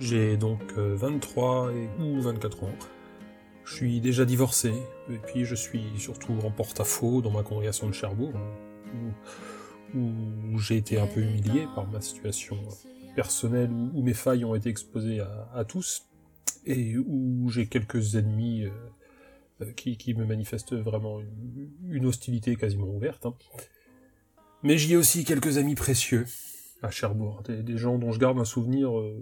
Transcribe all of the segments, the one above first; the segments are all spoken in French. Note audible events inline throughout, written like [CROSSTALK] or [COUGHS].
J'ai donc 23 et, ou 24 ans. Je suis déjà divorcé, et puis je suis surtout en porte-à-faux dans ma congrégation de Cherbourg, où, j'ai été un peu humilié par ma situation personnelle, où, mes failles ont été exposées à, tous, et où j'ai quelques ennemis euh, euh, qui, me manifestent vraiment une, hostilité quasiment ouverte. Hein. Mais j'y ai aussi quelques amis précieux à Cherbourg, des, gens dont je garde un souvenir euh,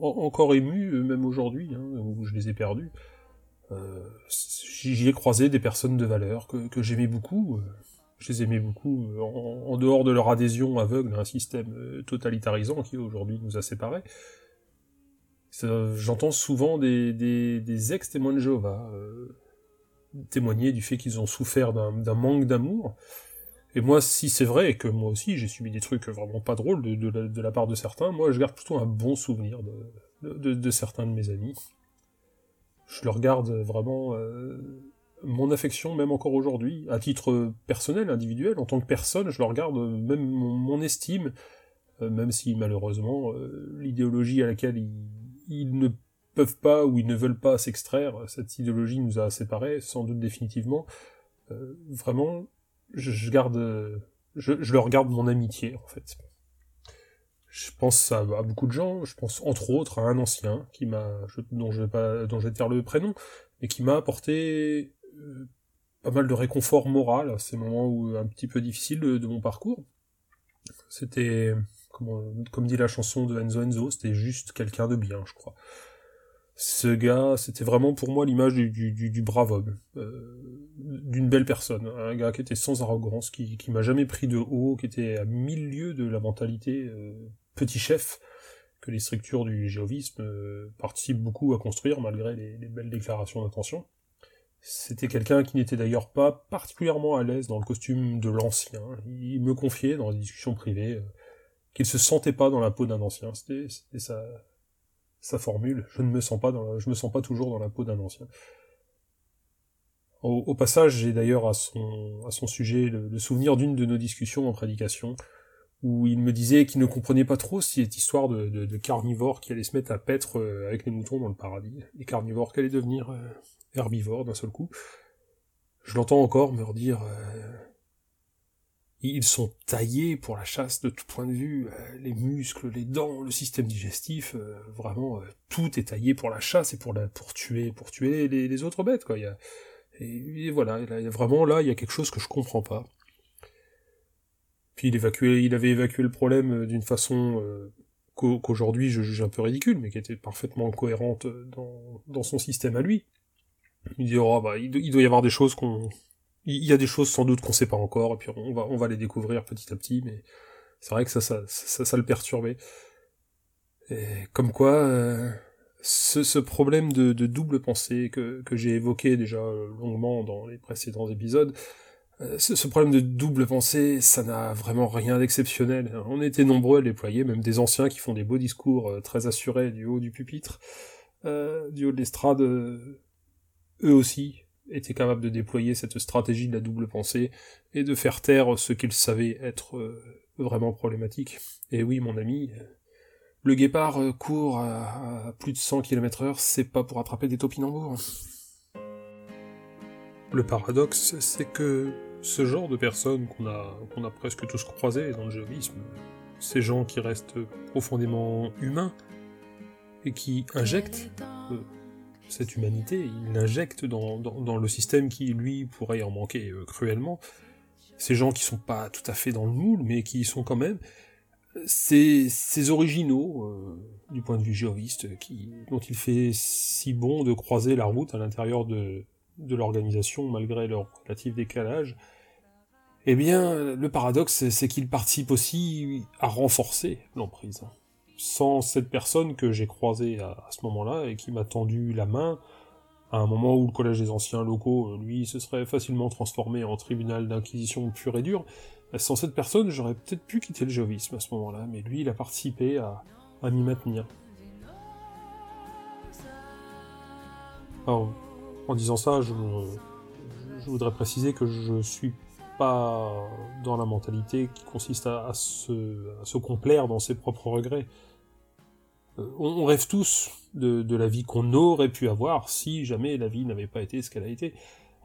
encore ému, même aujourd'hui, hein, où je les ai perdus. Euh, j'y ai croisé des personnes de valeur que, j'aimais beaucoup. Euh, je les aimais beaucoup euh, en, dehors de leur adhésion aveugle à un système totalitarisant qui aujourd'hui nous a séparés. J'entends souvent des, ex-témoins de Jéhovah témoigner du fait qu'ils ont souffert d'un manque d'amour. Et moi, si c'est vrai, que moi aussi j'ai subi des trucs vraiment pas drôles de, la, part de certains, moi je garde plutôt un bon souvenir de certains de mes amis je leur garde vraiment euh, mon affection, même encore aujourd'hui, à titre personnel, individuel, en tant que personne, je leur garde même mon, estime, euh, même si malheureusement euh, l'idéologie à laquelle ils, ne peuvent pas ou ils ne veulent pas s'extraire, cette idéologie nous a séparés, sans doute définitivement. vraiment, je, garde, je, je leur garde mon amitié en fait je pense à, beaucoup de gens, je pense entre autres à un ancien qui m'a, dont je vais pas, dont je vais taire le prénom, mais qui m'a apporté euh, pas mal de réconfort moral à ces moments où un petit peu difficiles de, mon parcours. C'était, comme, comme dit la chanson de Enzo Enzo, c'était juste quelqu'un de bien, je crois. Ce gars, c'était vraiment pour moi l'image du, du, du, brave homme, euh, d'une belle personne, un gars qui était sans arrogance, qui, qui m'a jamais pris de haut, qui était à mille lieues de la mentalité euh, petit chef que les structures du géovisme euh, participent beaucoup à construire malgré les, belles déclarations d'intention. C'était quelqu'un qui n'était d'ailleurs pas particulièrement à l'aise dans le costume de l'ancien. Il me confiait dans des discussions privées euh, qu'il se sentait pas dans la peau d'un ancien. C'était sa, sa formule. Je ne me sens pas je me sens pas toujours dans la peau d'un ancien. Au, passage, j'ai d'ailleurs à son, à son sujet le souvenir d'une de nos discussions en prédication, où il me disait qu'il ne comprenait pas trop cette histoire de, de, carnivores qui allaient se mettre à paître euh, avec les moutons dans le paradis, les carnivores qui allaient devenir euh, herbivores d'un seul coup. Je l'entends encore me redire euh, ils sont taillés pour la chasse de tout point de vue, les muscles, les dents, le système digestif, vraiment tout est taillé pour la chasse et pour la pour tuer pour tuer les, autres bêtes quoi. Il et, voilà, vraiment là il y a quelque chose que je comprends pas il, il avait évacué le problème euh, d'une façon euh, qu'aujourd'hui je juge un peu ridicule, mais qui était parfaitement cohérente euh, dans, son système à lui. Il dit, oh, bah, il, doit y avoir des choses qu'on... Il y a des choses sans doute qu'on sait pas encore, et puis on va, on va les découvrir petit à petit, mais c'est vrai que ça, ça, ça, le perturbait. Et comme quoi, ce, problème de, double pensée que, que j'ai évoqué déjà longuement dans les précédents épisodes, euh, ce, problème de double pensée, ça n'a vraiment rien d'exceptionnel. On était nombreux à déployer, même des anciens qui font des beaux discours euh, très assurés du haut du pupitre, euh, du haut de l'estrade, eux aussi étaient capables de déployer cette stratégie de la double pensée et de faire taire ce qu'ils savaient être vraiment problématique. Et oui, mon ami, le guépard court à, plus de 100 km heure, c'est pas pour attraper des topinambours. Le paradoxe, c'est que ce genre de personnes qu'on a, a presque tous croisées dans le géovisme, ces gens qui restent profondément humains et qui injectent euh, cette humanité, ils l'injectent dans, le système qui, lui, pourrait en manquer euh, cruellement. Ces gens qui sont pas tout à fait dans le moule, mais qui sont quand même ces, originaux euh, du point de vue géoviste, qui, dont il fait si bon de croiser la route à l'intérieur de, de l'organisation malgré leur relatif décalage, eh bien, le paradoxe, c'est qu'il participe aussi à renforcer l'emprise. Sans cette personne que j'ai croisée à, ce moment-là et qui m'a tendu la main, à un moment où le collège des anciens locaux, lui, se serait facilement transformé en tribunal d'inquisition pur et dur, sans cette personne, j'aurais peut-être pu quitter le géovisme à ce moment-là, mais lui, il a participé à, m'y maintenir. Alors, en disant ça, je, je, voudrais préciser que je suis pas dans la mentalité qui consiste à, se, complaire dans ses propres regrets. On, rêve tous de, la vie qu'on aurait pu avoir si jamais la vie n'avait pas été ce qu'elle a été.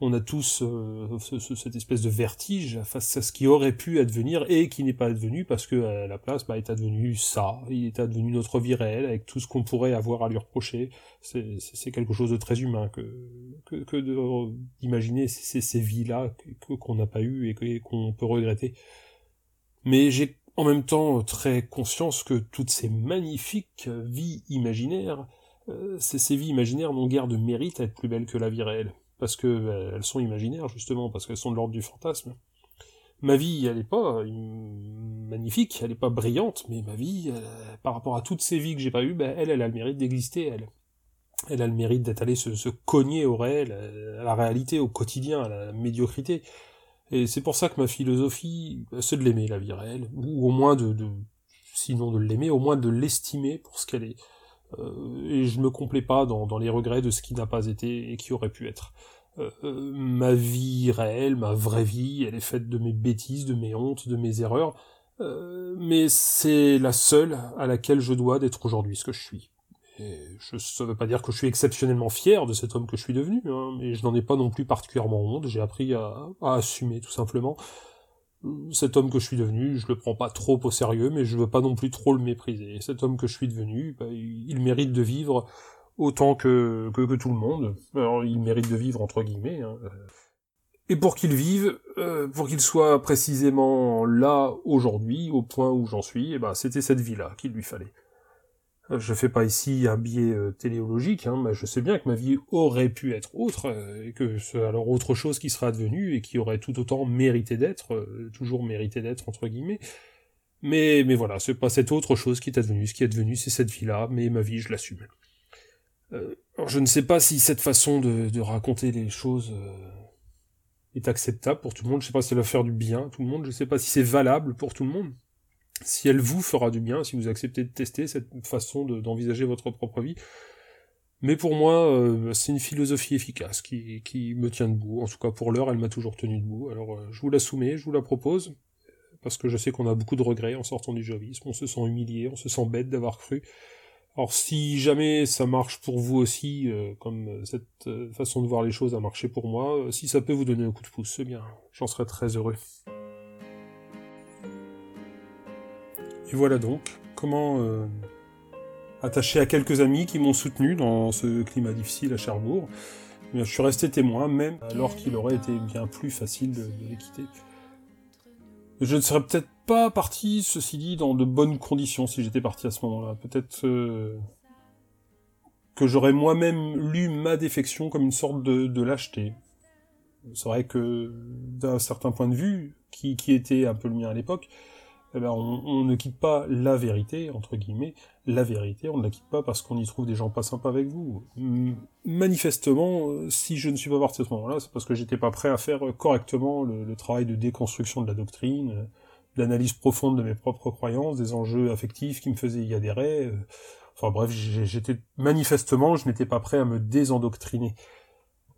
On a tous euh, cette espèce de vertige face à ce qui aurait pu advenir et qui n'est pas advenu parce que à la place bah, est advenu ça, il est advenu notre vie réelle avec tout ce qu'on pourrait avoir à lui reprocher. C'est quelque chose de très humain que, que, que d'imaginer ces, ces vies-là qu'on n'a pas eues et qu'on peut regretter. Mais j'ai en même temps très conscience que toutes ces magnifiques vies imaginaires, euh, ces, vies imaginaires n'ont guère de mérite à être plus belles que la vie réelle, parce que euh, elles sont imaginaires justement, parce qu'elles sont de l'ordre du fantasme. Ma vie, elle est pas magnifique, elle est pas brillante, mais ma vie, euh, par rapport à toutes ces vies que j'ai pas eues, ben, elle, elle a le mérite d'exister, elle. Elle a le mérite d'être allée se, cogner au réel, à la réalité, au quotidien, à la médiocrité. Et c'est pour ça que ma philosophie, c'est de l'aimer, la vie réelle, ou au moins de, sinon de l'aimer, au moins de l'estimer pour ce qu'elle est. Euh, et je me complais pas dans, dans, les regrets de ce qui n'a pas été et qui aurait pu être. Euh, euh, ma vie réelle, ma vraie vie, elle est faite de mes bêtises, de mes hontes, de mes erreurs, mais c'est la seule à laquelle je dois d'être aujourd'hui ce que je suis. Et je, ça veut pas dire que je suis exceptionnellement fier de cet homme que je suis devenu, hein, mais je n'en ai pas non plus particulièrement honte, j'ai appris à, assumer tout simplement. Cet homme que je suis devenu, je le prends pas trop au sérieux, mais je veux pas non plus trop le mépriser. Cet homme que je suis devenu, bah, il mérite de vivre autant que, tout le monde. Il mérite de vivre entre guillemets. Hein. Et pour qu'il vive, euh, pour qu'il soit précisément là aujourd'hui, au point où j'en suis, et eh ben c'était cette vie-là qu'il lui fallait. Je fais pas ici un biais euh, téléologique, hein, mais je sais bien que ma vie aurait pu être autre, euh, et que c'est alors autre chose qui sera advenue, et qui aurait tout autant mérité d'être, euh, toujours mérité d'être, entre guillemets. Mais, mais voilà, c'est pas cette autre chose qui est advenue, ce qui est advenu c'est cette vie-là, mais ma vie je l'assume. je ne sais pas si cette façon de, de raconter les choses est acceptable pour tout le monde, je sais pas si elle va faire du bien à tout le monde, je sais pas si c'est valable pour tout le monde si elle vous fera du bien, si vous acceptez de tester cette façon d'envisager votre propre vie. Mais pour moi, euh, c'est une philosophie efficace qui, me tient debout. En tout cas, pour l'heure, elle m'a toujours tenu debout. Alors, euh, je vous la soumets, je vous la propose, parce que je sais qu'on a beaucoup de regrets en sortant du jovisme. On se sent humilié, on se sent bête d'avoir cru. Alors, si jamais ça marche pour vous aussi, euh, comme cette façon de voir les choses a marché pour moi, si ça peut vous donner un coup de pouce, c'est bien. J'en serais très heureux. Et voilà donc comment euh, attaché à quelques amis qui m'ont soutenu dans ce climat difficile à Cherbourg. Eh je suis resté témoin, même alors qu'il aurait été bien plus facile de, les quitter. Je ne serais peut-être pas parti, ceci dit, dans de bonnes conditions si j'étais parti à ce moment-là. Peut-être euh, que j'aurais moi-même lu ma défection comme une sorte de, lâcheté. C'est vrai que, d'un certain point de vue, qui, qui était un peu le mien à l'époque, eh ben, on, ne quitte pas la vérité, entre guillemets, la vérité, on ne la quitte pas parce qu'on y trouve des gens pas sympas avec vous. Manifestement, euh, si je ne suis pas parti à ce moment-là, c'est parce que j'étais pas prêt à faire correctement le, travail de déconstruction de la doctrine, euh, l'analyse profonde de mes propres croyances, des enjeux affectifs qui me faisaient y adhérer. Enfin bref, j'étais manifestement, je n'étais pas prêt à me désendoctriner.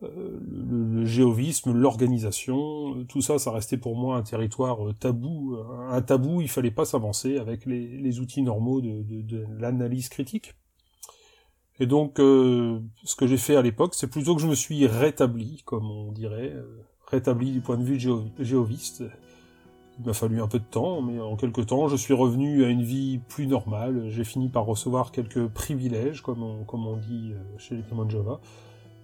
Euh, le, géovisme, l'organisation, tout ça, ça restait pour moi un territoire euh, tabou. Un tabou, il fallait pas s'avancer avec les, outils normaux de, l'analyse critique. Et donc, euh, ce que j'ai fait à l'époque, c'est plutôt que je me suis rétabli, comme on dirait, rétabli du point de vue géoviste. Il m'a fallu un peu de temps, mais en quelques temps, je suis revenu à une vie plus normale. J'ai fini par recevoir quelques privilèges, comme on, dit chez les témoins de.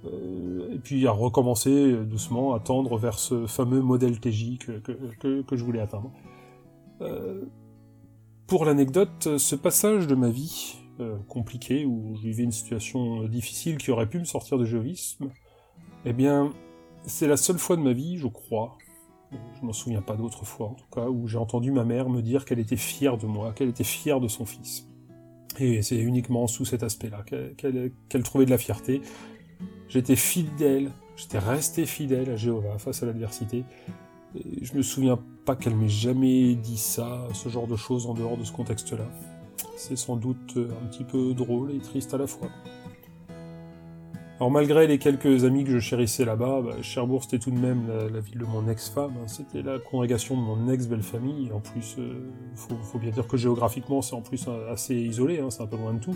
Euh, et puis à recommencer doucement à tendre vers ce fameux modèle TJ que, je voulais atteindre. Euh, pour l'anecdote, ce passage de ma vie euh, compliqué, où je vivais une situation difficile qui aurait pu me sortir de géovisme, eh bien, c'est la seule fois de ma vie, je crois, je m'en souviens pas d'autre fois en tout cas, où j'ai entendu ma mère me dire qu'elle était fière de moi, qu'elle était fière de son fils. Et c'est uniquement sous cet aspect-là qu'elle trouvait de la fierté, J'étais fidèle, j'étais resté fidèle à Jéhovah face à l'adversité. Je me souviens pas qu'elle m'ait jamais dit ça, ce genre de choses en dehors de ce contexte-là. C'est sans doute un petit peu drôle et triste à la fois. Alors malgré les quelques amis que je chérissais là-bas, bah, Cherbourg c'était tout de même la, ville de mon ex-femme, hein. c'était la congrégation de mon ex-belle-famille, en plus, il euh, faut, bien dire que géographiquement c'est en plus assez isolé, hein, c'est un peu loin de tout.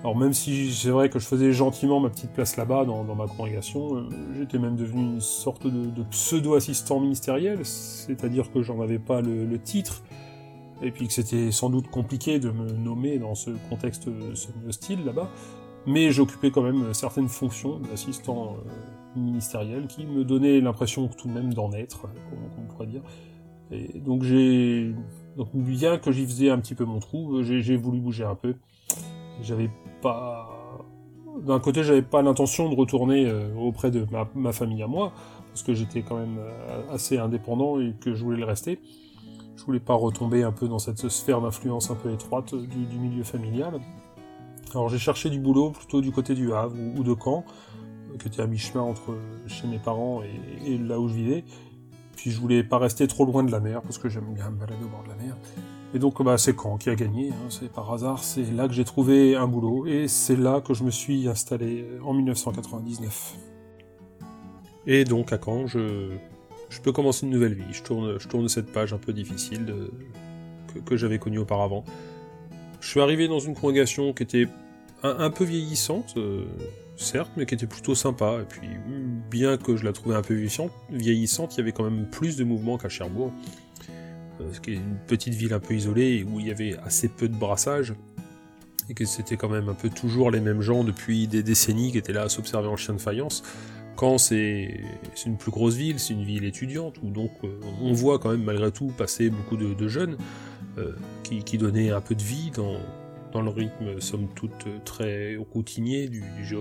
Alors même si c'est vrai que je faisais gentiment ma petite place là-bas dans, ma congrégation, euh, j'étais même devenu une sorte de, pseudo-assistant ministériel, c'est-à-dire que j'en avais pas le, titre, et puis que c'était sans doute compliqué de me nommer dans ce contexte semi-hostile là-bas, mais j'occupais quand même certaines fonctions d'assistant euh, ministériel qui me donnaient l'impression tout de même d'en être, comme on pourrait dire. Et donc j'ai donc bien que j'y faisais un petit peu mon trou, j'ai voulu bouger un peu. J'avais pas d'un côté j'avais pas l'intention de retourner euh, auprès de ma, famille à moi parce que j'étais quand même euh, assez indépendant et que je voulais le rester. Je voulais pas retomber un peu dans cette sphère d'influence un peu étroite du milieu familial. Alors j'ai cherché du boulot plutôt du côté du Havre ou, de Caen, euh, qui était à mi-chemin entre chez mes parents et, là où je vivais. Puis je voulais pas rester trop loin de la mer, parce que j'aime bien me balader au bord de la mer. Et donc bah, c'est Caen qui a gagné, hein, c'est par hasard, c'est là que j'ai trouvé un boulot, et c'est là que je me suis installé euh, en 1999. Et donc à Caen, je, peux commencer une nouvelle vie, je tourne, je tourne cette page un peu difficile que, j'avais connue auparavant. Je suis arrivé dans une congrégation qui était un, peu vieillissante, euh, certes, mais qui était plutôt sympa. Et puis, bien que je la trouvais un peu vieillissante, il y avait quand même plus de mouvement qu'à Cherbourg. Euh, ce qui est une petite ville un peu isolée où il y avait assez peu de brassage. Et que c'était quand même un peu toujours les mêmes gens depuis des décennies qui étaient là à s'observer en chien de faïence. Quand c'est une plus grosse ville, c'est une ville étudiante, où donc euh, on voit quand même malgré tout passer beaucoup de, jeunes qui, qui donnaient un peu de vie dans, dans le rythme, somme toute, très routinier du, du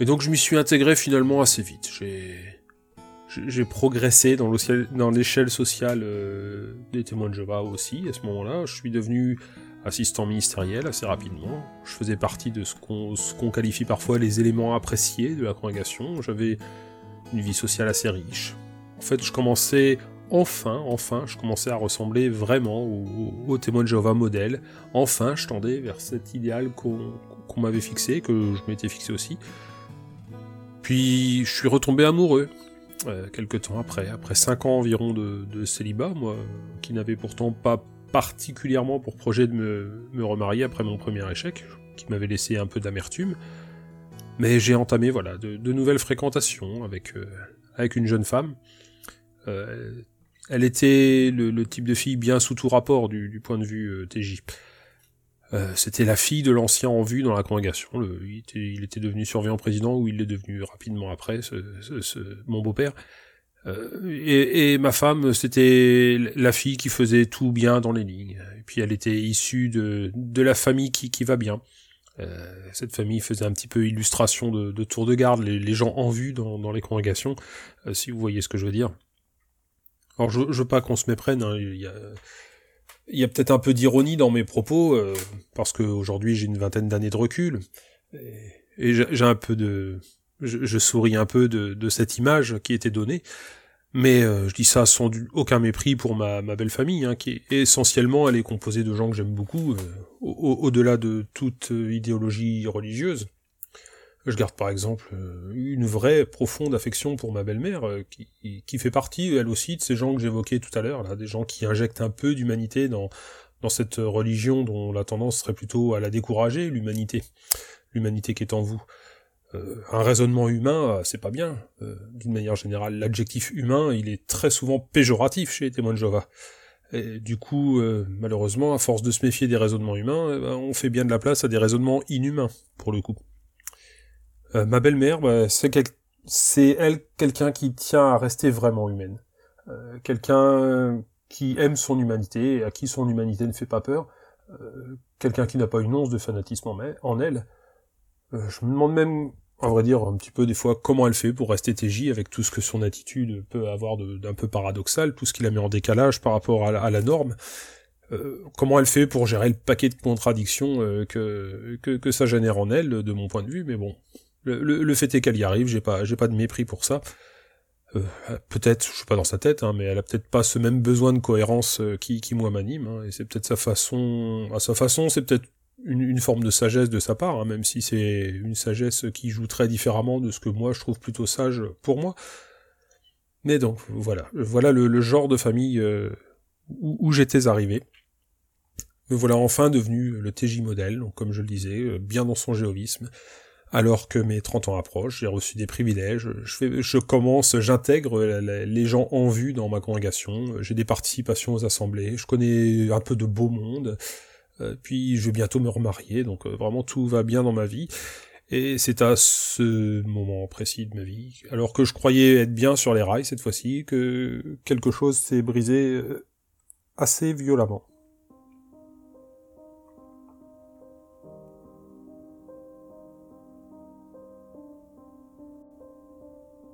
Et donc je m'y suis intégré finalement assez vite. J'ai progressé dans l'échelle sociale euh, des témoins de Jéhovah aussi à ce moment-là. Je suis devenu assistant ministériel assez rapidement. Je faisais partie de ce qu'on qualifie parfois les éléments appréciés de la congrégation. J'avais une vie sociale assez riche. En fait, je commençais enfin, enfin, je commençais à ressembler vraiment au, témoin de Jéhovah modèle. Enfin, je tendais vers cet idéal qu'on m'avait fixé, que je m'étais fixé aussi. Puis, je suis retombé amoureux, euh, quelques temps après, après cinq ans environ de, célibat, moi, qui n'avais pourtant pas particulièrement pour projet de me, remarier après mon premier échec, qui m'avait laissé un peu d'amertume. Mais j'ai entamé voilà de, nouvelles fréquentations avec, euh, avec une jeune femme, euh, elle était le, type de fille bien sous tout rapport du, point de vue euh, TJ. Euh, c'était la fille de l'ancien en vue dans la congrégation. il, était, devenu surveillant président ou il l'est devenu rapidement après, mon beau-père. Euh, et, ma femme, c'était la fille qui faisait tout bien dans les lignes. Et puis elle était issue de, la famille qui, va bien. cette famille faisait un petit peu illustration de, tour de garde, les, gens en vue dans, dans les congrégations, si vous voyez ce que je veux dire. Alors je, je veux pas qu'on se méprenne, hein, il y a, il y a peut-être un peu d'ironie dans mes propos, euh, parce qu'aujourd'hui j'ai une vingtaine d'années de recul, et, j'ai un peu de... Je, souris un peu de, cette image qui était donnée, mais euh, je dis ça sans aucun mépris pour ma, belle famille, hein, qui essentiellement elle est composée de gens que j'aime beaucoup, euh, au-delà de toute idéologie religieuse. Je garde par exemple euh, une vraie profonde affection pour ma belle-mère, euh, qui, fait partie, elle aussi, de ces gens que j'évoquais tout à l'heure, là, des gens qui injectent un peu d'humanité dans, dans cette religion dont la tendance serait plutôt à la décourager, l'humanité, l'humanité qui est en vous. Euh, un raisonnement humain, c'est pas bien. D'une manière générale, l'adjectif humain, il est très souvent péjoratif chez les témoins de Jéhovah. Et du coup, malheureusement, à force de se méfier des raisonnements humains, eh ben, on fait bien de la place à des raisonnements inhumains, pour le coup. Euh, ma belle-mère, bah, c'est elle quelqu'un qui tient à rester vraiment humaine. Euh, quelqu'un qui aime son humanité et à qui son humanité ne fait pas peur. Euh, quelqu'un qui n'a pas une once de fanatisme en, elle. je me demande même, à vrai dire, un petit peu des fois comment elle fait pour rester TJ avec tout ce que son attitude peut avoir d'un peu paradoxal, tout ce qui la met en décalage par rapport à la, norme. comment elle fait pour gérer le paquet de contradictions que, que, que, ça génère en elle, de mon point de vue, mais bon, le, fait est qu'elle y arrive, j'ai pas, j'ai pas de mépris pour ça. Euh, peut-être, je suis pas dans sa tête, hein, mais elle a peut-être pas ce même besoin de cohérence euh, qui, qui moi m'anime, hein, et c'est peut-être sa façon, à sa façon, c'est peut-être une, forme de sagesse de sa part, hein, même si c'est une sagesse qui joue très différemment de ce que moi je trouve plutôt sage pour moi. Mais donc voilà, voilà le, genre de famille euh, où, j'étais arrivé. Me voilà enfin devenu le TJ modèle, donc comme je le disais, euh, bien dans son géovisme. Alors que mes 30 ans approchent, j'ai reçu des privilèges, je, commence, j'intègre les gens en vue dans ma congrégation, j'ai des participations aux assemblées, je connais un peu de beau monde, euh, puis je vais bientôt me remarier, donc vraiment tout va bien dans ma vie. Et c'est à ce moment précis de ma vie, alors que je croyais être bien sur les rails cette fois-ci, que quelque chose s'est brisé euh, assez violemment.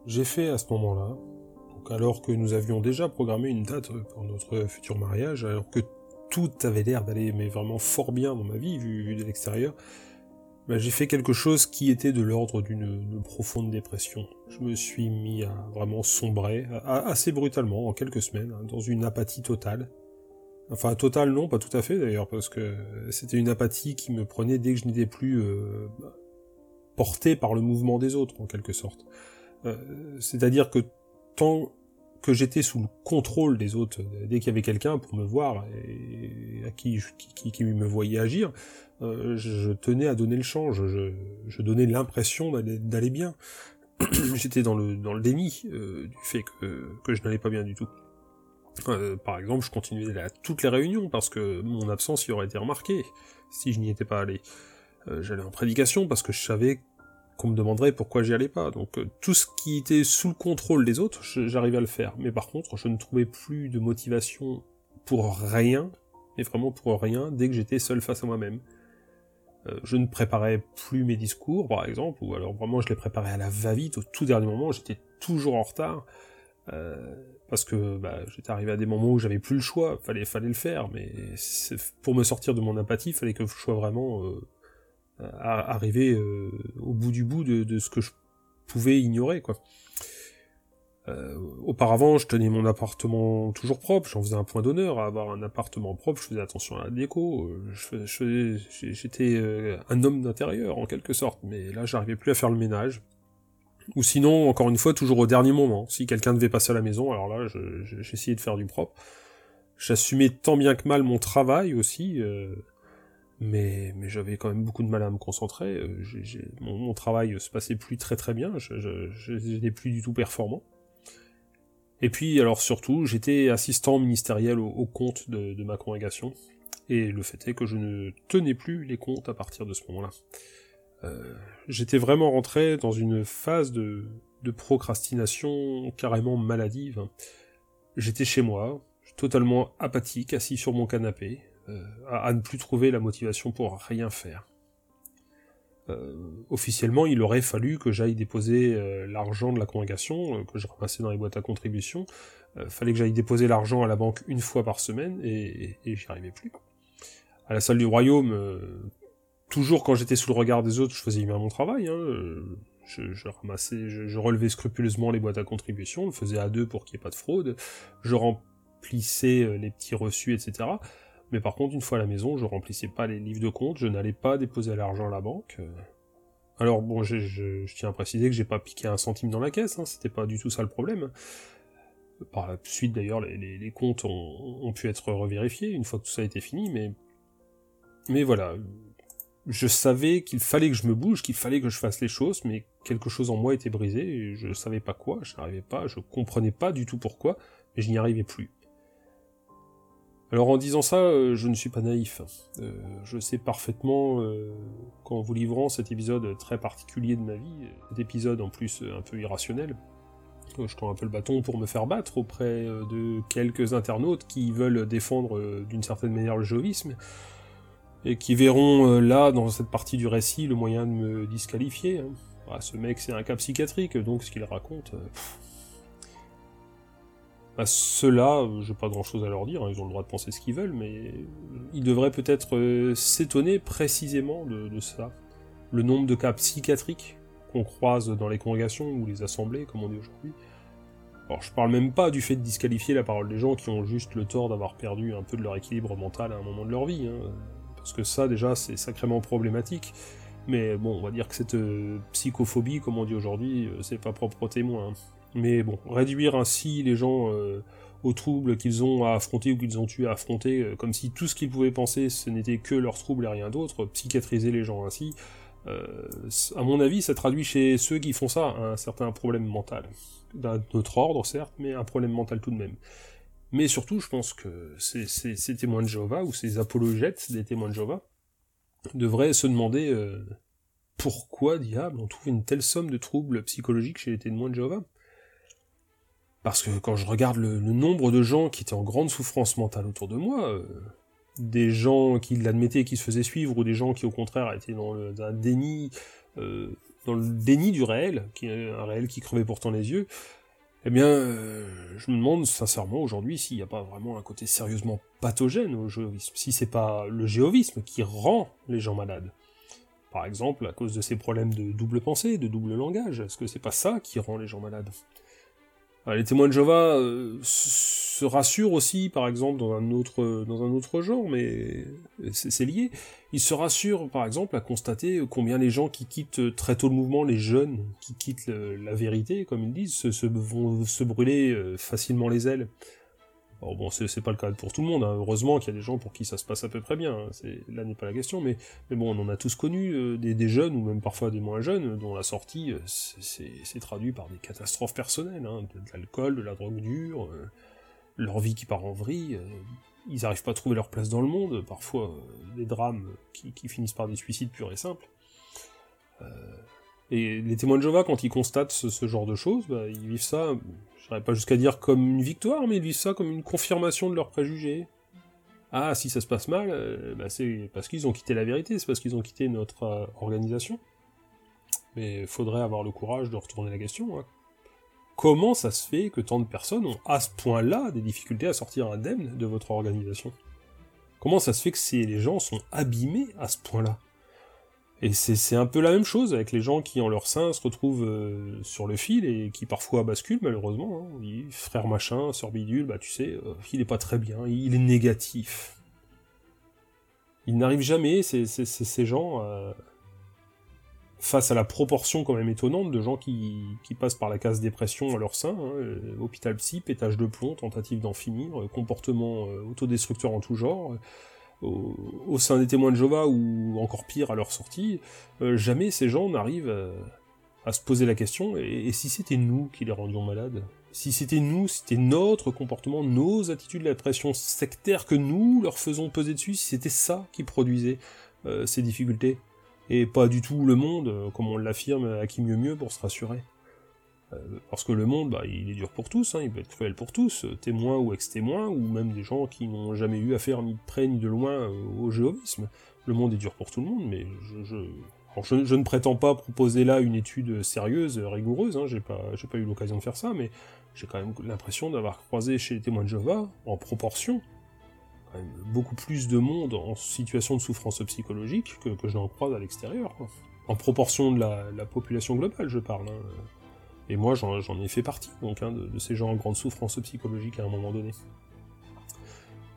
J'ai fait à ce moment-là, alors que nous avions déjà programmé une date pour notre futur mariage, alors que tout avait l'air d'aller vraiment fort bien dans ma vie vu de l'extérieur, bah, j'ai fait quelque chose qui était de l'ordre d'une profonde dépression. Je me suis mis à vraiment sombrer, assez brutalement, en quelques semaines, hein, dans une apathie totale. Enfin, totale non, pas tout à fait d'ailleurs, parce que c'était une apathie qui me prenait dès que je n'étais plus euh, porté par le mouvement des autres, en quelque sorte. Euh, c'est-à-dire que tant que j'étais sous le contrôle des autres, dès qu'il y avait quelqu'un pour me voir et à qui, qui, qui me voyait agir, euh, je tenais à donner le change, je, donnais l'impression d'aller bien. [CLEARS THROAT] J'étais dans le, dans le déni euh, du fait que, que je n'allais pas bien du tout. Euh, par exemple, je continuais à toutes les réunions parce que mon absence y aurait été remarquée si je n'y étais pas allé. J'allais en prédication parce que je savais qu'on me demanderait pourquoi j'y allais pas. Donc tout ce qui était sous le contrôle des autres, j'arrivais à le faire. Mais par contre, je ne trouvais plus de motivation pour rien, mais vraiment pour rien, dès que j'étais seul face à moi-même. Euh, je ne préparais plus mes discours, par exemple, ou alors vraiment je les préparais à la va-vite, au tout dernier moment, j'étais toujours en retard, euh, parce que bah, j'étais arrivé à des moments où j'avais plus le choix, fallait, fallait le faire, mais pour me sortir de mon apathie, fallait que je sois vraiment euh, arrivé au bout du bout de, de, ce que je pouvais ignorer, quoi. Euh, auparavant, je tenais mon appartement toujours propre, j'en faisais un point d'honneur à avoir un appartement propre, je faisais attention à la déco, euh, j'étais euh, un homme d'intérieur en quelque sorte, mais là j'arrivais plus à faire le ménage. Ou sinon, encore une fois, toujours au dernier moment, si quelqu'un devait passer à la maison, alors là j'essayais de faire du propre. J'assumais tant bien que mal mon travail aussi, mais, j'avais quand même beaucoup de mal à me concentrer. mon, travail se passait plus très très bien, je n'étais plus du tout performant. Et puis, alors surtout, j'étais assistant ministériel au, compte de, ma congrégation, et le fait est que je ne tenais plus les comptes à partir de ce moment-là. Euh, j'étais vraiment rentré dans une phase de, procrastination carrément maladive. J'étais chez moi, totalement apathique, assis sur mon canapé, euh, à ne plus trouver la motivation pour rien faire. Euh, officiellement, il aurait fallu que j'aille déposer euh, l'argent de la congrégation, euh, que je ramassais dans les boîtes à contribution. fallait que j'aille déposer l'argent à la banque une fois par semaine, et, j'y arrivais plus. À la salle du royaume, toujours quand j'étais sous le regard des autres, je faisais bien mon travail. Hein, je, ramassais, je, relevais scrupuleusement les boîtes à contribution, je le faisais à deux pour qu'il n'y ait pas de fraude. Je remplissais les petits reçus, etc. Mais par contre, une fois à la maison, je remplissais pas les livres de compte, je n'allais pas déposer l'argent à la banque. Euh. Alors bon, je, tiens à préciser que j'ai pas piqué un centime dans la caisse, hein, c'était pas du tout ça le problème. Par la suite d'ailleurs, les, comptes ont, pu être revérifiés une fois que tout ça a été fini, mais mais voilà, je savais qu'il fallait que je me bouge, qu'il fallait que je fasse les choses, mais quelque chose en moi était brisé, je savais pas quoi, je n'arrivais pas, je comprenais pas du tout pourquoi, mais je n'y arrivais plus. Alors en disant ça, euh, je ne suis pas naïf. Euh, je sais parfaitement euh, qu'en vous livrant cet épisode très particulier de ma vie, cet épisode en plus un peu irrationnel, je tends un peu le bâton pour me faire battre auprès de quelques internautes qui veulent défendre d'une certaine manière le jovisme, et qui verront là, dans cette partie du récit, le moyen de me disqualifier. Hein. Ah, ce mec c'est un cas psychiatrique, donc ce qu'il raconte... À ceux-là, j'ai pas grand-chose à leur dire, hein, ils ont le droit de penser ce qu'ils veulent, mais ils devraient peut-être euh, s'étonner précisément de, ça. Le nombre de cas psychiatriques qu'on croise dans les congrégations ou les assemblées, comme on dit aujourd'hui. Alors je parle même pas du fait de disqualifier la parole des gens qui ont juste le tort d'avoir perdu un peu de leur équilibre mental à un moment de leur vie, hein, Parce que ça, déjà, c'est sacrément problématique. Mais bon, on va dire que cette psychophobie, comme on dit aujourd'hui, c'est pas propre aux témoins. Hein. Mais bon, réduire ainsi les gens aux troubles qu'ils ont à affronter ou qu'ils ont eu à affronter, euh, comme si tout ce qu'ils pouvaient penser ce n'était que leurs troubles et rien d'autre, psychiatriser les gens ainsi, euh, à mon avis, ça traduit chez ceux qui font ça un certain problème mental. D'un autre ordre, certes, mais un problème mental tout de même. Mais surtout, je pense que ces, témoins de Jéhovah, ou ces apologètes des témoins de Jéhovah, devraient se demander euh, pourquoi, diable, on trouve une telle somme de troubles psychologiques chez les témoins de Jéhovah? Parce que quand je regarde le, nombre de gens qui étaient en grande souffrance mentale autour de moi, euh, des gens qui l'admettaient, qui se faisaient suivre, ou des gens qui au contraire étaient dans le déni, euh, déni du réel, un réel qui crevait pourtant les yeux, eh bien, euh, je me demande sincèrement aujourd'hui s'il n'y a pas vraiment un côté sérieusement pathogène au géovisme, si c'est pas le géovisme qui rend les gens malades. Par exemple, à cause de ces problèmes de double pensée, de double langage, est-ce que c'est pas ça qui rend les gens malades? Les témoins de Jéhovah euh, se rassurent aussi, par exemple, dans un autre, dans un autre genre, mais c'est lié. Ils se rassurent, par exemple, à constater combien les gens qui quittent très tôt le mouvement, les jeunes qui quittent la vérité, comme ils disent, se, vont se brûler euh, facilement les ailes. Alors bon, c'est pas le cas pour tout le monde, hein. heureusement qu'il y a des gens pour qui ça se passe à peu près bien, hein. là n'est pas la question, mais, bon, on en a tous connu, euh, des, jeunes, ou même parfois des moins jeunes, dont la sortie, euh, c'est traduit par des catastrophes personnelles, hein, de, l'alcool, de la drogue dure, euh, leur vie qui part en vrille, ils n'arrivent pas à trouver leur place dans le monde, parfois des drames qui, finissent par des suicides purs et simples. et les témoins de Jéhovah, quand ils constatent ce, genre de choses, bah, ils vivent ça Pas jusqu'à dire comme une victoire, mais ils vivent ça comme une confirmation de leurs préjugés. Ah, si ça se passe mal, euh, bah, c'est parce qu'ils ont quitté la vérité, c'est parce qu'ils ont quitté notre euh, organisation. Mais faudrait avoir le courage de retourner la question. Hein. Comment ça se fait que tant de personnes ont à ce point-là des difficultés à sortir indemnes de votre organisation? Comment ça se fait que les gens sont abîmés à ce point-là? Et c'est un peu la même chose avec les gens qui, en leur sein, se retrouvent euh, sur le fil et qui parfois basculent, malheureusement. Hein. frère machin, sœur bidule, bah tu sais, euh, il est pas très bien, il est négatif. Il n'arrive jamais, ces gens, euh, face à la proportion quand même étonnante de gens qui, qui passent par la case dépression à leur sein, hein, hôpital psy, pétage de plomb, tentative d'en finir, comportement autodestructeur en tout genre au, sein des témoins de Jéhovah ou encore pire à leur sortie, euh, jamais ces gens n'arrivent à, se poser la question et, si c'était nous qui les rendions malades? Si c'était nous, c'était notre comportement, nos attitudes, la pression sectaire que nous leur faisons peser dessus, si c'était ça qui produisait euh, ces difficultés? Et pas du tout le monde, euh, comme on l'affirme à qui mieux mieux pour se rassurer. Euh, parce que le monde, bah, il est dur pour tous, hein, il peut être cruel pour tous, euh, témoins ou ex-témoins, ou même des gens qui n'ont jamais eu affaire ni de près ni de loin euh, au géovisme. Le monde est dur pour tout le monde, mais je, ne prétends pas proposer là une étude sérieuse, rigoureuse, hein, j'ai pas, eu l'occasion de faire ça, mais j'ai quand même l'impression d'avoir croisé chez les témoins de Jéhovah, en proportion, beaucoup plus de monde en situation de souffrance psychologique que, je n'en croise à l'extérieur. En proportion de la, la, population globale, je parle. Hein. Et moi, j'en ai fait partie, donc, hein, de, ces gens en grande souffrance psychologique à un moment donné.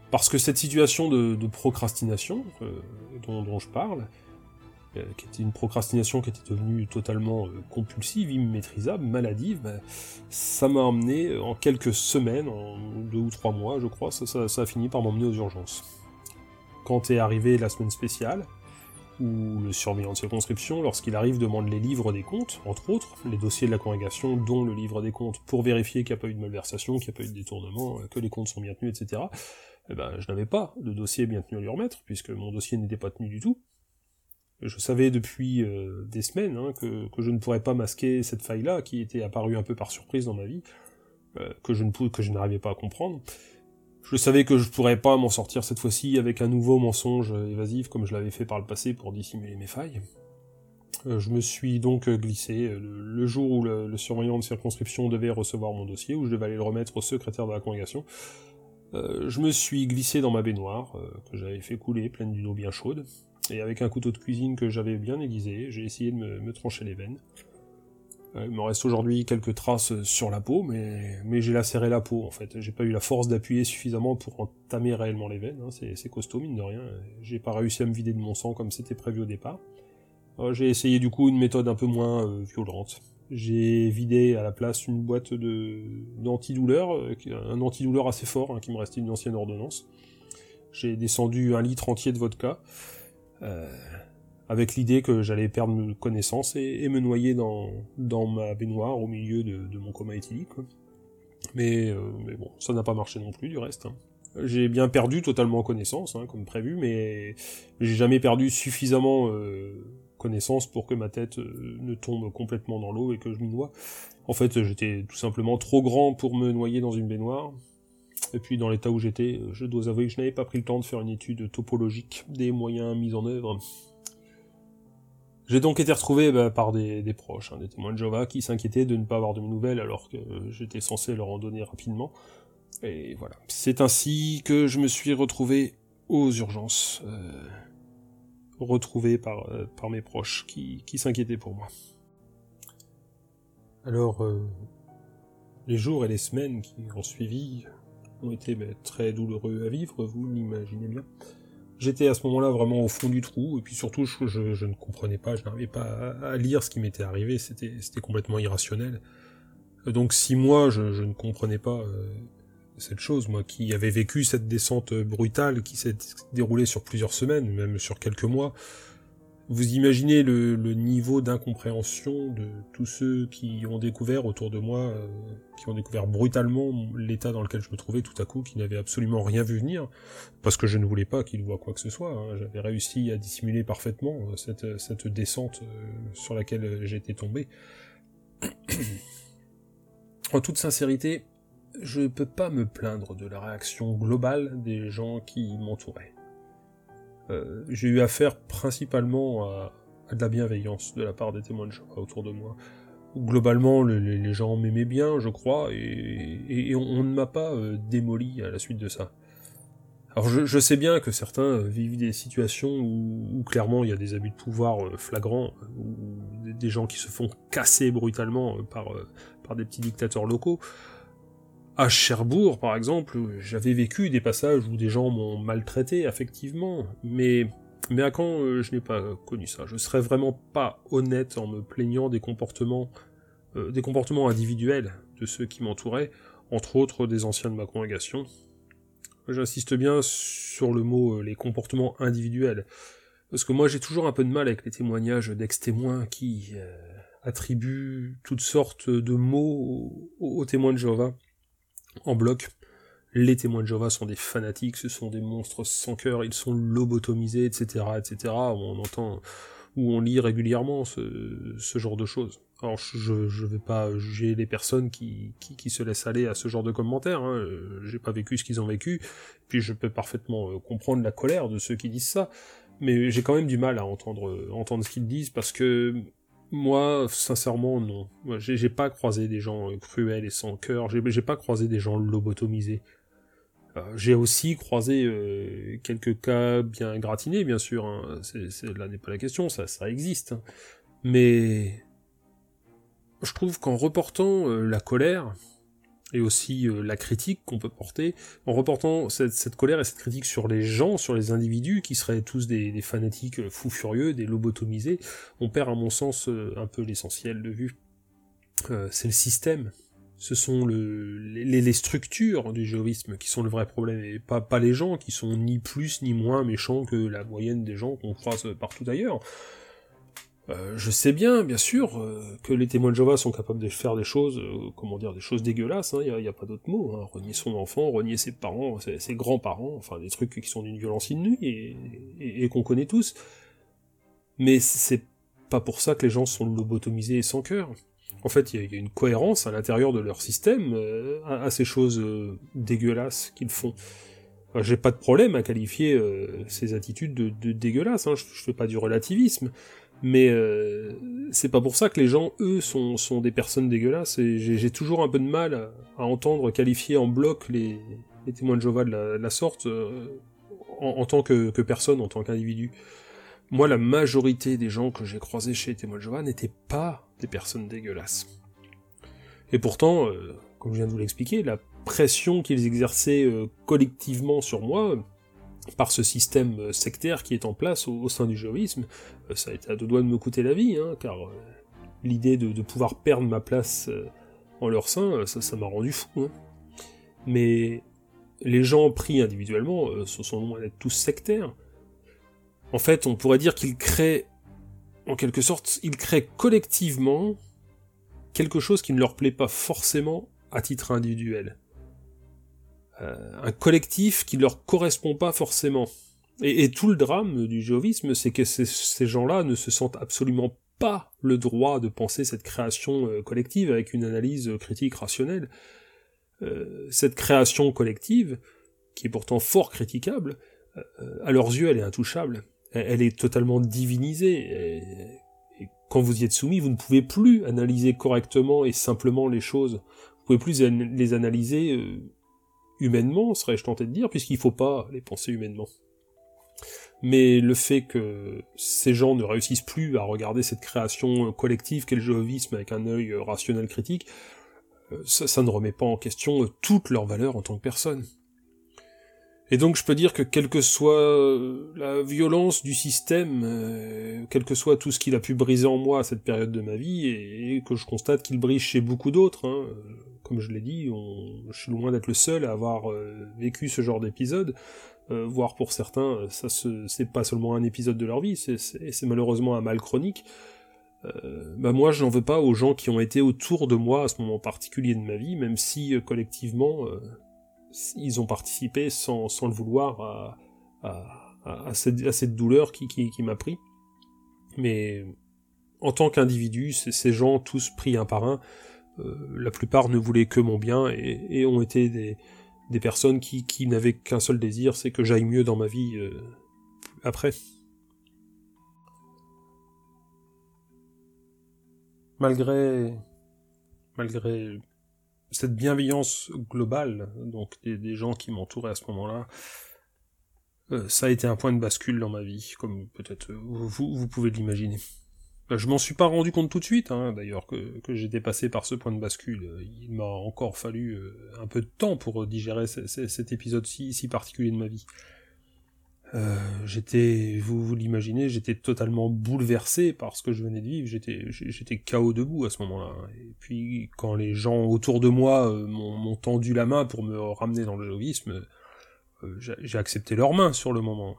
Parce que cette situation de, procrastination euh, dont, je parle, euh, qui était une procrastination qui était devenue totalement euh, compulsive, immaîtrisable, maladive, ben, ça m'a emmené en quelques semaines, en deux ou trois mois, je crois, ça, ça a fini par m'emmener aux urgences. Quand est arrivée la semaine spéciale, où le surveillant de circonscription, lorsqu'il arrive, demande les livres des comptes, entre autres, les dossiers de la congrégation, dont le livre des comptes, pour vérifier qu'il n'y a pas eu de malversation, qu'il n'y a pas eu de détournement, euh, que les comptes sont bien tenus, etc. Eh ben, je n'avais pas de dossier bien tenu à lui remettre, puisque mon dossier n'était pas tenu du tout. Je savais depuis euh, des semaines hein, que, je ne pourrais pas masquer cette faille-là, qui était apparue un peu par surprise dans ma vie, euh, que je ne que je n'arrivais pas à comprendre. Je savais que je pourrais pas m'en sortir cette fois-ci avec un nouveau mensonge évasif comme je l'avais fait par le passé pour dissimuler mes failles. Euh, je me suis donc glissé euh, le, jour où le, surveillant de circonscription devait recevoir mon dossier, où je devais aller le remettre au secrétaire de la congrégation. Euh, je me suis glissé dans ma baignoire, que j'avais fait couler, pleine d'une eau bien chaude, et avec un couteau de cuisine que j'avais bien aiguisé, j'ai essayé de me trancher les veines. Il me reste aujourd'hui quelques traces sur la peau, mais, j'ai lacéré la peau en fait. J'ai pas eu la force d'appuyer suffisamment pour entamer réellement les veines. Hein. C'est costaud mine de rien. J'ai pas réussi à me vider de mon sang comme c'était prévu au départ. Euh, j'ai essayé du coup une méthode un peu moins euh, violente. J'ai vidé à la place une boîte de d'antidouleur, euh, un antidouleur assez fort hein, qui me restait d'une ancienne ordonnance. J'ai descendu un litre entier de vodka. Euh, avec l'idée que j'allais perdre connaissance et, me noyer dans, ma baignoire au milieu de, mon coma éthylique. Mais, euh, mais bon, ça n'a pas marché non plus du reste. Hein. J'ai bien perdu totalement connaissance, hein, comme prévu, mais j'ai jamais perdu suffisamment euh, connaissance pour que ma tête euh, ne tombe complètement dans l'eau et que je me noie. En fait, j'étais tout simplement trop grand pour me noyer dans une baignoire. Et puis dans l'état où j'étais, je dois avouer que je n'avais pas pris le temps de faire une étude topologique des moyens mis en œuvre j'ai donc été retrouvé bah, par des, proches, hein, des témoins de Jova, qui s'inquiétaient de ne pas avoir de mes nouvelles alors que j'étais censé leur en donner rapidement. Et voilà. C'est ainsi que je me suis retrouvé aux urgences, euh, retrouvé par, euh, par mes proches qui, qui s'inquiétaient pour moi. Alors, euh, les jours et les semaines qui ont suivi ont été bah, très douloureux à vivre, vous l'imaginez bien j'étais à ce moment-là vraiment au fond du trou, et puis surtout, je, ne comprenais pas, je n'arrivais pas à, lire ce qui m'était arrivé, c'était complètement irrationnel. Donc si moi, je, ne comprenais pas euh, cette chose, moi qui avais vécu cette descente brutale qui s'est déroulée sur plusieurs semaines, même sur quelques mois, vous imaginez le, niveau d'incompréhension de tous ceux qui ont découvert autour de moi, euh, qui ont découvert brutalement l'état dans lequel je me trouvais tout à coup, qui n'avaient absolument rien vu venir, parce que je ne voulais pas qu'ils voient quoi que ce soit. Hein. J'avais réussi à dissimuler parfaitement euh, cette, cette descente euh, sur laquelle j'étais tombé. [COUGHS] en toute sincérité, je ne peux pas me plaindre de la réaction globale des gens qui m'entouraient. Euh, j'ai eu affaire principalement à, de la bienveillance de la part des témoins de Jéhovah autour de moi. Globalement, les, gens m'aimaient bien, je crois, et, on, ne m'a pas euh, démoli à la suite de ça. Alors je, sais bien que certains euh, vivent des situations où, clairement il y a des abus de pouvoir flagrants, ou des gens qui se font casser brutalement par des petits dictateurs locaux. À Cherbourg, par exemple, j'avais vécu des passages où des gens m'ont maltraité, effectivement, mais, mais à quand euh, je n'ai pas connu ça. Je serais vraiment pas honnête en me plaignant des comportements, euh, des comportements individuels de ceux qui m'entouraient, entre autres des anciens de ma congrégation. J'insiste bien sur le mot euh, les comportements individuels, parce que moi j'ai toujours un peu de mal avec les témoignages d'ex-témoins qui attribuent toutes sortes de mots aux témoins de Jéhovah en bloc. Les témoins de Jéhovah sont des fanatiques, ce sont des monstres sans cœur, ils sont lobotomisés, etc., etc. On entend ou on lit régulièrement ce, genre de choses. Alors je, je vais pas juger les personnes qui, qui, se laissent aller à ce genre de commentaires, hein. j'ai pas vécu ce qu'ils ont vécu, puis je peux parfaitement euh, comprendre la colère de ceux qui disent ça, mais j'ai quand même du mal à entendre, entendre ce qu'ils disent parce que moi, sincèrement, non. J'ai pas croisé des gens euh, cruels et sans cœur. J'ai pas croisé des gens lobotomisés. Euh, j'ai aussi croisé euh, quelques cas bien gratinés, bien sûr. Hein. là n'est pas la question, ça, existe. Hein. Mais je trouve qu'en reportant la colère, et aussi euh, la critique qu'on peut porter, en reportant cette, colère et cette critique sur les gens, sur les individus, qui seraient tous des, fanatiques euh, fous furieux, des lobotomisés, on perd à mon sens euh, un peu l'essentiel de vue. c'est le système. Ce sont le, les, structures du géovisme qui sont le vrai problème, et pas, pas les gens qui sont ni plus ni moins méchants que la moyenne des gens qu'on croise partout ailleurs. Euh, je sais bien, bien sûr, euh, que les témoins de Jéhovah sont capables de faire des choses, euh, comment dire, des choses dégueulasses, il hein, n'y a, pas d'autre mot, hein, renier son enfant, renier ses parents, ses, grands-parents, enfin des trucs qui sont d'une violence inouïe et, qu'on connaît tous. Mais c'est pas pour ça que les gens sont lobotomisés et sans cœur. En fait, il y, a une cohérence à l'intérieur de leur système à, ces choses dégueulasses qu'ils font. J'ai pas de problème à qualifier ces attitudes de, dégueulasses, hein, je, je fais pas du relativisme, mais euh, c'est pas pour ça que les gens, eux, sont, sont des personnes dégueulasses. Et j'ai toujours un peu de mal à, entendre qualifier en bloc les, témoins de Jéhovah de la, sorte euh, en, tant que, personne, en tant qu'individu. moi, la majorité des gens que j'ai croisés chez Témoin de Jéhovah n'étaient pas des personnes dégueulasses. Et pourtant, euh, comme je viens de vous l'expliquer, la pression qu'ils exerçaient euh, collectivement sur moi, par ce système euh, sectaire qui est en place au, sein du jéhovisme, ça a été à deux doigts de me coûter la vie, hein, car l'idée de, pouvoir perdre ma place en leur sein, ça m'a rendu fou. Hein. Mais les gens pris individuellement, ce sont loin d'être tous sectaires. En fait, on pourrait dire qu'ils créent, en quelque sorte, ils créent collectivement quelque chose qui ne leur plaît pas forcément à titre individuel. Euh, un collectif qui ne leur correspond pas forcément. Et, tout le drame du jéhovisme, c'est que ces, gens-là ne se sentent absolument pas le droit de penser cette création euh, collective avec une analyse critique rationnelle. Euh, cette création collective, qui est pourtant fort critiquable, à leurs yeux, elle est intouchable elle est totalement divinisée. Et, quand vous y êtes soumis, vous ne pouvez plus analyser correctement et simplement les choses. Vous pouvez plus les analyser humainement, serais-je tenté de dire, puisqu'il faut pas les penser humainement. Mais le fait que ces gens ne réussissent plus à regarder cette création collective qu'est le jéhovisme avec un œil rationnel critique, euh, ça, ne remet pas en question toute leur valeur en tant que personne. Et donc je peux dire que quelle que soit euh, la violence du système, euh, quel que soit tout ce qu'il a pu briser en moi à cette période de ma vie, et, que je constate qu'il brise chez beaucoup d'autres, hein, euh, comme je l'ai dit, je suis loin d'être le seul à avoir vécu ce genre d'épisode, voire pour certains, ça c'est pas seulement un épisode de leur vie, c'est malheureusement un mal chronique. bah moi je n'en veux pas aux gens qui ont été autour de moi à ce moment particulier de ma vie, même si collectivement ils ont participé sans, le vouloir à, cette, douleur qui, qui, m'a pris. Mais en tant qu'individu, ces gens tous pris un par un, euh, la plupart ne voulaient que mon bien et, ont été des, personnes qui, qui n'avaient qu'un seul désir, c'est que j'aille mieux dans ma vie euh, après. Malgré malgré cette bienveillance globale, donc des, gens qui m'entouraient à ce moment-là, euh, ça a été un point de bascule dans ma vie, comme peut-être vous, vous pouvez l'imaginer. Bah, je m'en suis pas rendu compte tout de suite, hein, d'ailleurs, que, j'étais passé par ce point de bascule. Il m'a encore fallu euh, un peu de temps pour digérer cet épisode si, particulier de ma vie. Euh, j'étais, vous, l'imaginez, j'étais totalement bouleversé par ce que je venais de vivre, j'étais, j'étais KO debout à ce moment-là. Et puis, quand les gens autour de moi euh, m'ont tendu la main pour me ramener dans le jovisme, euh, j'ai accepté leurs mains sur le moment.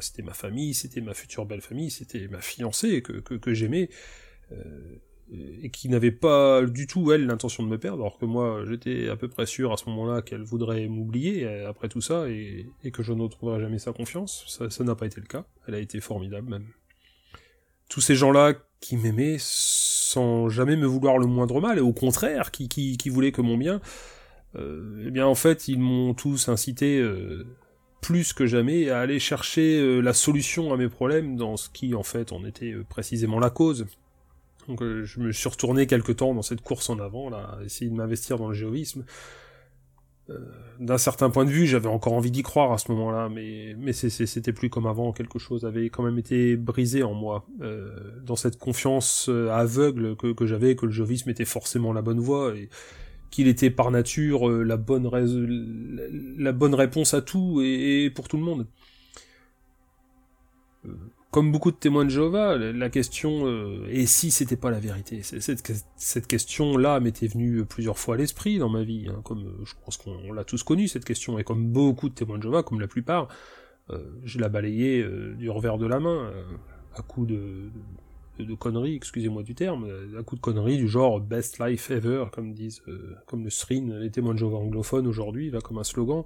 C'était ma famille, c'était ma future belle famille, c'était ma fiancée que, j'aimais et qui n'avait pas du tout, elle, l'intention de me perdre, alors que moi, j'étais à peu près sûr à ce moment-là qu'elle voudrait m'oublier euh, après tout ça, et, que je ne retrouverai jamais sa confiance. Ça, n'a pas été le cas. Elle a été formidable, même. Tous ces gens-là qui m'aimaient sans jamais me vouloir le moindre mal, et au contraire, qui, voulaient que mon bien, euh, eh bien, en fait, ils m'ont tous incité, euh, plus que jamais, à aller chercher la solution à mes problèmes dans ce qui, en fait, en était précisément la cause. Donc euh, je me suis retourné quelque temps dans cette course en avant, là, essayer de m'investir dans le géovisme. Euh, d'un certain point de vue, j'avais encore envie d'y croire à ce moment-là, mais, mais c'était plus comme avant, quelque chose avait quand même été brisé en moi, euh, dans cette confiance aveugle que, que j'avais, que le géovisme était forcément la bonne voie, qu'il était par nature la bonne, la bonne réponse à tout et, pour tout le monde. Comme beaucoup de témoins de Jéhovah, la question euh, et si c'était pas la vérité Cette, question-là m'était venue plusieurs fois à l'esprit dans ma vie, hein, comme euh, je pense qu'on l'a tous connu cette question, et comme beaucoup de témoins de Jéhovah, comme la plupart, euh, je la balayais du revers de la main, à coup de, de, conneries, excusez-moi du terme, à coup de conneries du genre best life ever, comme disent, comme le SRIN, les témoins de Jéhovah anglophones aujourd'hui, là comme un slogan,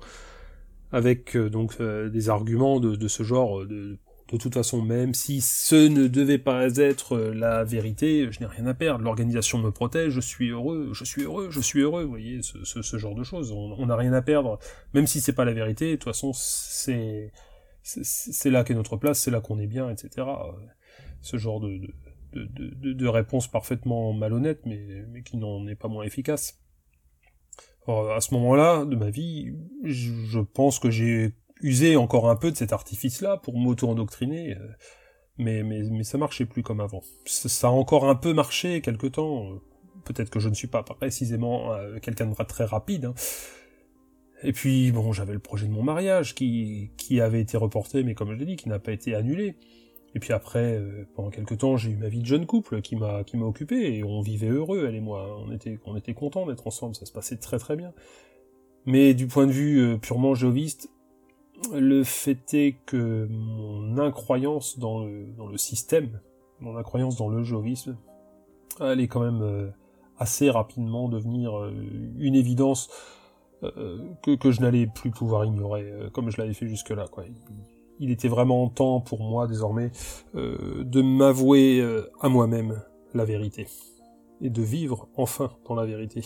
avec donc des arguments de, de ce genre de de toute façon, même si ce ne devait pas être euh, la vérité, je n'ai rien à perdre, l'organisation me protège, je suis heureux, je suis heureux, je suis heureux, vous voyez, ce, genre de choses, on n'a rien à perdre, même si c'est pas la vérité, de toute façon, c'est c'est là qu'est notre place, c'est là qu'on est bien, etc. Ce genre de, de, de réponse parfaitement malhonnête, mais, qui n'en est pas moins efficace. à ce moment-là de ma vie, je pense que j'ai user encore un peu de cet artifice-là pour m'auto-endoctriner, euh, mais, mais, ça marchait plus comme avant. Ça a encore un peu marché quelque temps. Peut-être que je ne suis pas précisément euh, quelqu'un de très rapide. Hein. Et puis, bon, j'avais le projet de mon mariage qui, qui avait été reporté, mais comme je l'ai dit, qui n'a pas été annulé. Et puis après, euh, pendant quelques temps, j'ai eu ma vie de jeune couple qui m'a qui m'a occupé et on vivait heureux, elle et moi. On était on contents d'être ensemble, ça se passait très très bien. Mais du point de vue euh, purement géoviste, le fait est que mon incroyance dans le, système, mon incroyance dans le géovisme, elle est quand même euh, assez rapidement devenir une évidence que, que je n'allais plus pouvoir ignorer, comme je l'avais fait jusque-là. Quoi il était vraiment temps pour moi désormais euh, de m'avouer euh, à moi-même la vérité et de vivre enfin dans la vérité.